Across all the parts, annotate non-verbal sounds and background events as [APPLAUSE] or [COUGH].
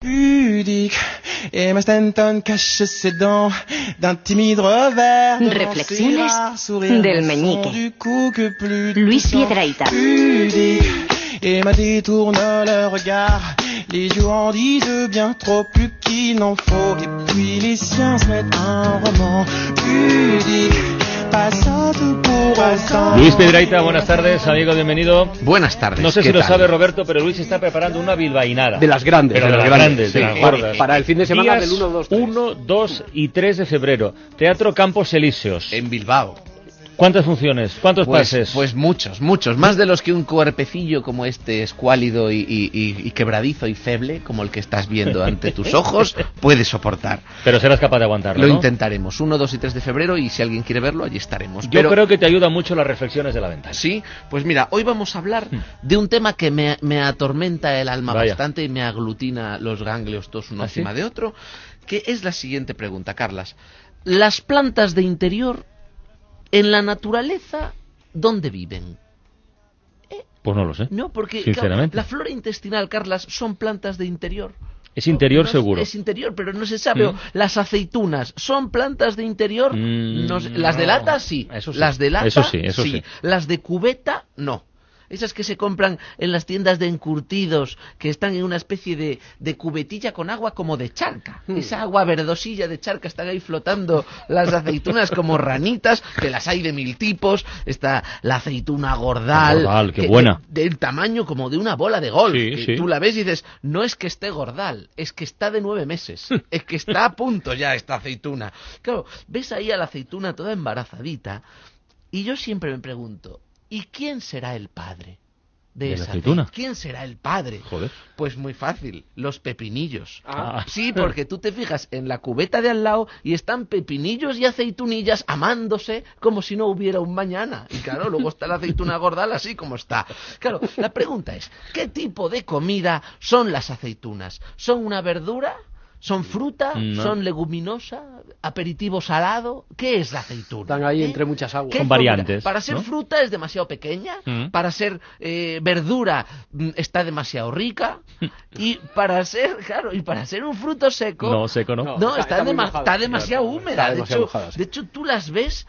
pudique Emma Stanton cache ses dents d'un timide revers Reflexiones del meñique. du coup que plus Luis. Piedrahita. Pudique Emma détourne le regard Les yeux en disent bien trop plus qu'il n'en faut Et puis les siens se mettent un roman Pudique Luis Piedrahita, buenas tardes, amigo, bienvenido. Buenas tardes. No sé ¿qué si lo tal? sabe Roberto, pero Luis está preparando una bilbainada. De las grandes, Pero de, las grandes, de sí. las Para- gordas. Para el fin de semana Días del 1, 2, 3. 1, 2 y 3 de febrero. Teatro Campos Elíseos. En Bilbao. ¿Cuántas funciones? ¿Cuántos Pues, pases? pues muchos, muchos. Más de los que un cuerpecillo como este escuálido y, y- quebradizo y feble, como el que estás viendo ante [LAUGHS] tus ojos, puede soportar. Pero serás capaz de aguantarlo, Lo ¿no? intentaremos. 1, 2 y 3 de febrero y si alguien quiere verlo, allí estaremos. Yo Pero- creo que te ayuda mucho las reflexiones de la ventana. Sí, pues mira, hoy vamos a hablar de un tema que me, me atormenta el alma Hmm. Vaya. bastante y me aglutina los ganglios todos uno ¿Ah, sí? encima de otro, que es la siguiente pregunta, Carlas. Las plantas de interior, en la naturaleza, ¿dónde viven? Pues no lo sé. No, porque claro, la flora intestinal, Carlas, son plantas de interior. Es interior No, seguro. Es interior, pero no se sabe. Mm. Las aceitunas son plantas de interior. Mm, No las de lata sí. Eso sí. Las de lata Eso sí, eso sí. Las de cubeta no. Esas que se compran en las tiendas de encurtidos, que están en una especie de, de cubetilla con agua como de charca. Hmm. Esa agua verdosilla de charca, están ahí flotando las aceitunas como ranitas, que las hay de mil tipos. Está la aceituna gordal. Gordal, qué que- buena. de- del tamaño como de una bola de golf. Sí, que sí. Tú la ves y dices, no es que esté gordal, es que está de nueve meses. es que está a punto ya esta aceituna. Claro, ves ahí a la aceituna toda embarazadita y yo siempre me pregunto, ¿y quién será el padre? De, ¿De la esa aceituna? ¿Quién será el padre? Joder. Pues muy fácil, los pepinillos. Ah. Sí, porque tú te fijas en la cubeta de al lado y están pepinillos y aceitunillas amándose como si no hubiera un mañana. Y claro, luego está la aceituna gordal así como está. Claro, la pregunta es, ¿qué tipo de comida son las aceitunas? ¿Son una verdura? ¿Son fruta? No. ¿Son leguminosa? ¿Aperitivo salado? ¿Qué es la aceituna? Están ahí ¿Eh? entre muchas aguas. ¿Qué Son variantes, Para ser ¿no? fruta es demasiado pequeña, Mm. para ser eh, verdura mm, está demasiado rica y para ser, claro, y para ser un fruto seco No, seco no. No. no, está- está, está muy dema- mojada. está demasiado Claro, húmeda. está de, demasiado hecho, mojada, sí. de hecho, tú las ves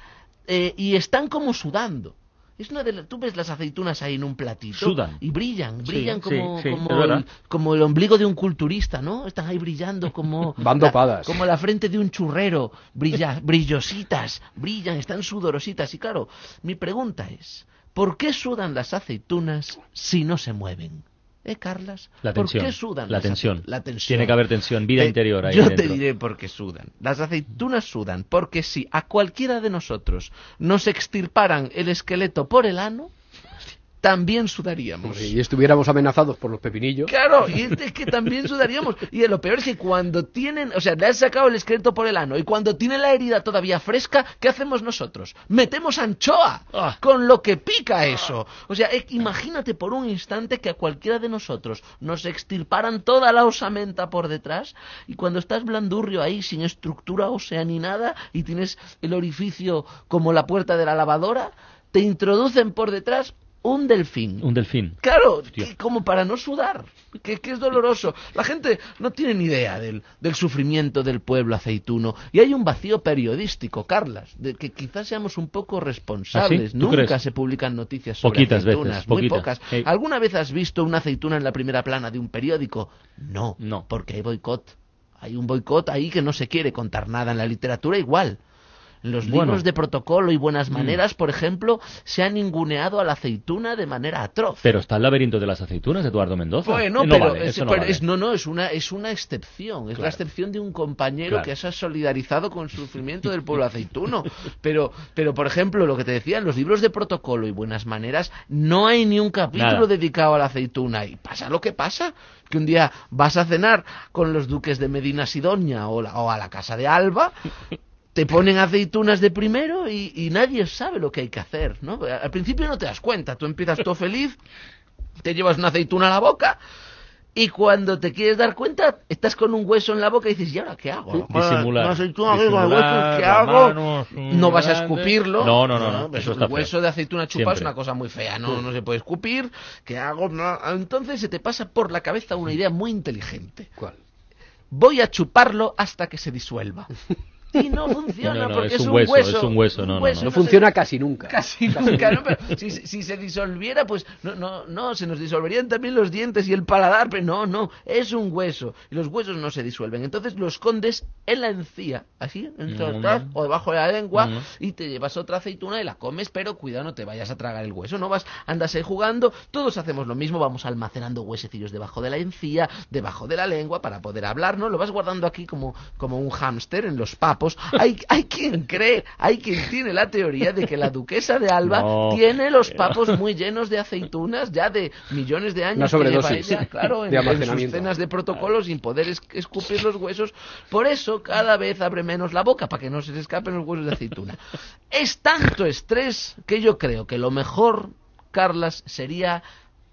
eh, y están como sudando. Es una de las- tú ves las aceitunas ahí en un platito Sudan. y brillan, brillan sí, como, sí, como, el, como el ombligo de un culturista, ¿no? Están ahí brillando como [LAUGHS] Van la- como la frente de un churrero, brilla, brillositas, brillan, están sudorositas. Y claro, mi pregunta es, ¿por qué sudan las aceitunas si no se mueven? ¿Eh, Carlas? La ¿Por qué sudan La tensión. La tensión. Tiene que haber tensión, vida Te- interior ahí Yo dentro. te diré por qué sudan. Las aceitunas sudan porque si a cualquiera de nosotros nos extirparan el esqueleto por el ano, también sudaríamos. Si estuviéramos amenazados por los pepinillos, Claro, y [LAUGHS] es de que también sudaríamos. Y lo peor es que cuando tienen, o sea, le han sacado el esqueleto por el ano y cuando tiene la herida todavía fresca, ¿qué hacemos nosotros? Metemos anchoa, Ah. con lo que pica eso. O sea, eh, imagínate por un instante que a cualquiera de nosotros nos extirparan toda la osamenta por detrás y cuando estás blandurrio ahí sin estructura ósea ni nada y tienes el orificio como la puerta de la lavadora, te introducen por detrás un delfín. Un delfín. Claro, que- como para no sudar, que, que es doloroso. La gente no tiene ni idea del, del sufrimiento del pueblo aceituno. Y hay un vacío periodístico, Carlas, de que quizás seamos un poco responsables. ¿Ah, Nunca crees? se publican noticias sobre Poquitas aceitunas, veces, muy poquitas. pocas. Hey. ¿Alguna vez has visto una aceituna en la primera plana de un periódico? No, No. porque hay boicot. Hay un boicot ahí que no se quiere contar nada. En la literatura igual. Los Bueno. libros de protocolo y buenas Mm. maneras, por ejemplo, se ha ninguneado a la aceituna de manera atroz. Pero está el laberinto de las aceitunas Eduardo Mendoza. Bueno, Eh, no pero vale, es, no pero vale. es- no, no, es una, es una excepción. Es Claro. la excepción de un compañero Claro. que se ha solidarizado con el sufrimiento del pueblo aceituno. [LAUGHS] Pero, pero, por ejemplo, lo que te decía, en los libros de protocolo y buenas maneras, no hay ni un capítulo Nada. dedicado a la aceituna. Y pasa lo que pasa, que un día vas a cenar con los duques de Medina Sidonia o, la- o a la casa de Alba. Te ponen aceitunas de primero y, y nadie sabe lo que hay que hacer, ¿no? Al principio no te das cuenta, tú empiezas todo feliz, te llevas una aceituna a la boca y cuando te quieres dar cuenta estás con un hueso en la boca y dices, ¿y ahora qué hago? Disimular. Una aceituna aquí con el Disimular, hueso, ¿qué hago? mano, no vas a escupirlo. No, no, no, no, pues eso el está feo. hueso de aceituna chupa es una cosa muy fea, no, no se puede escupir. ¿Qué hago? No. Entonces se te pasa por la cabeza una idea muy inteligente. ¿cuál? voy a chuparlo hasta que se disuelva. [LAUGHS] Y no funciona No, no, porque es un hueso, hueso. es un hueso, no, no, no. No se- funciona casi nunca. Casi [LAUGHS] nunca, ¿no? Pero si, si se disolviera, pues no, no, no, se nos disolverían también los dientes y el paladar, pero no, no, es un hueso. Y los huesos no se disuelven. Entonces lo escondes en la encía, así, entre Mm. atrás o debajo de la lengua, Mm. y te llevas otra aceituna y la comes, pero cuidado, no te vayas a tragar el hueso, no vas, andas ahí jugando, todos hacemos lo mismo, vamos almacenando huesecillos debajo de la encía, debajo de la lengua, para poder hablar, ¿no? Lo vas guardando aquí como, como un hámster en los Hay, hay quien cree, hay quien tiene la teoría de que la duquesa de Alba No. tiene los papos muy llenos de aceitunas ya de millones de años Una que lleva ella, claro, en, de en sus cenas de protocolo sin poder es- escupir los huesos. Por eso cada vez abre menos la boca para que no se le escapen los huesos de aceituna. Es tanto estrés que yo creo que lo mejor, Carlas, sería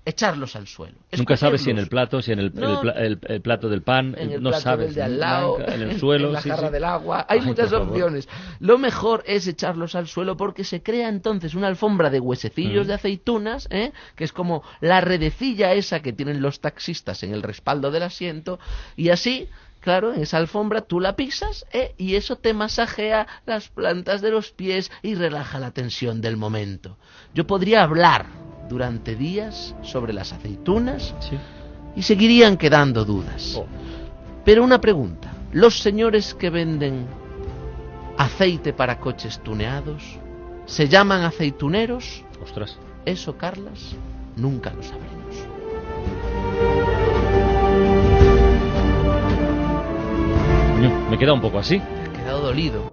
echarlos al suelo. Nunca sabes si en el plato, si en el, No. el pla- el- el plato del pan, en el no plato sabes. del de al lado, en el [LAUGHS] suelo, en la sí, jarra sí. del agua. Hay Ay, muchas favor. opciones. Lo mejor es echarlos al suelo porque se crea entonces una alfombra de huesecillos Mm. de aceitunas, ¿eh? que es como la redecilla esa que tienen los taxistas en el respaldo del asiento, y así. Claro, en esa alfombra tú la pisas ¿eh? y eso te masajea las plantas de los pies y relaja la tensión del momento. Yo podría hablar durante días sobre las aceitunas Sí. y seguirían quedando dudas. Oh. Pero una pregunta. ¿Los señores que venden aceite para coches tuneados se llaman aceituneros? Ostras. Eso, Carlas, nunca lo sabremos. Me queda un poco así. Me he quedado dolido.